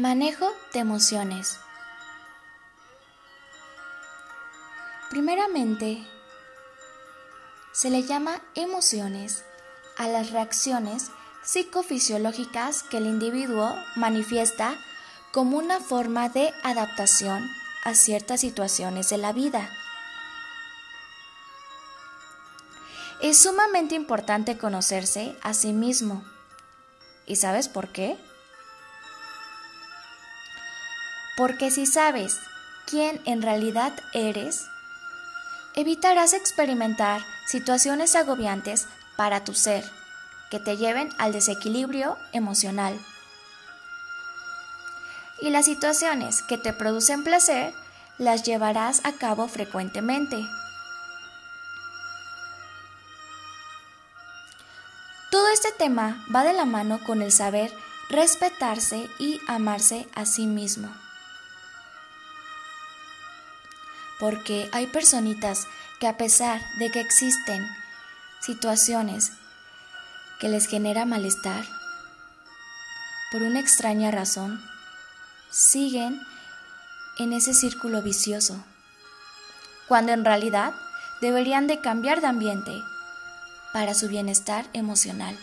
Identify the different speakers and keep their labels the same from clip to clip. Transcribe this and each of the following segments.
Speaker 1: Manejo de emociones. Primeramente, se le llama emociones a las reacciones psicofisiológicas que el individuo manifiesta como una forma de adaptación a ciertas situaciones de la vida. Es sumamente importante conocerse a sí mismo. ¿Y sabes por qué? Porque si sabes quién en realidad eres, evitarás experimentar situaciones agobiantes para tu ser que te lleven al desequilibrio emocional. Y las situaciones que te producen placer las llevarás a cabo frecuentemente. Todo este tema va de la mano con el saber respetarse y amarse a sí mismo. Porque hay personitas que a pesar de que existen situaciones que les genera malestar, por una extraña razón, siguen en ese círculo vicioso, cuando en realidad deberían de cambiar de ambiente para su bienestar emocional.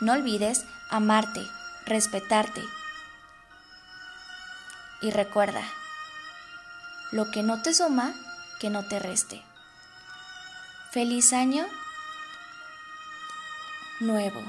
Speaker 1: No olvides amarte, respetarte. Y recuerda, lo que no te suma, que no te reste. Feliz año nuevo.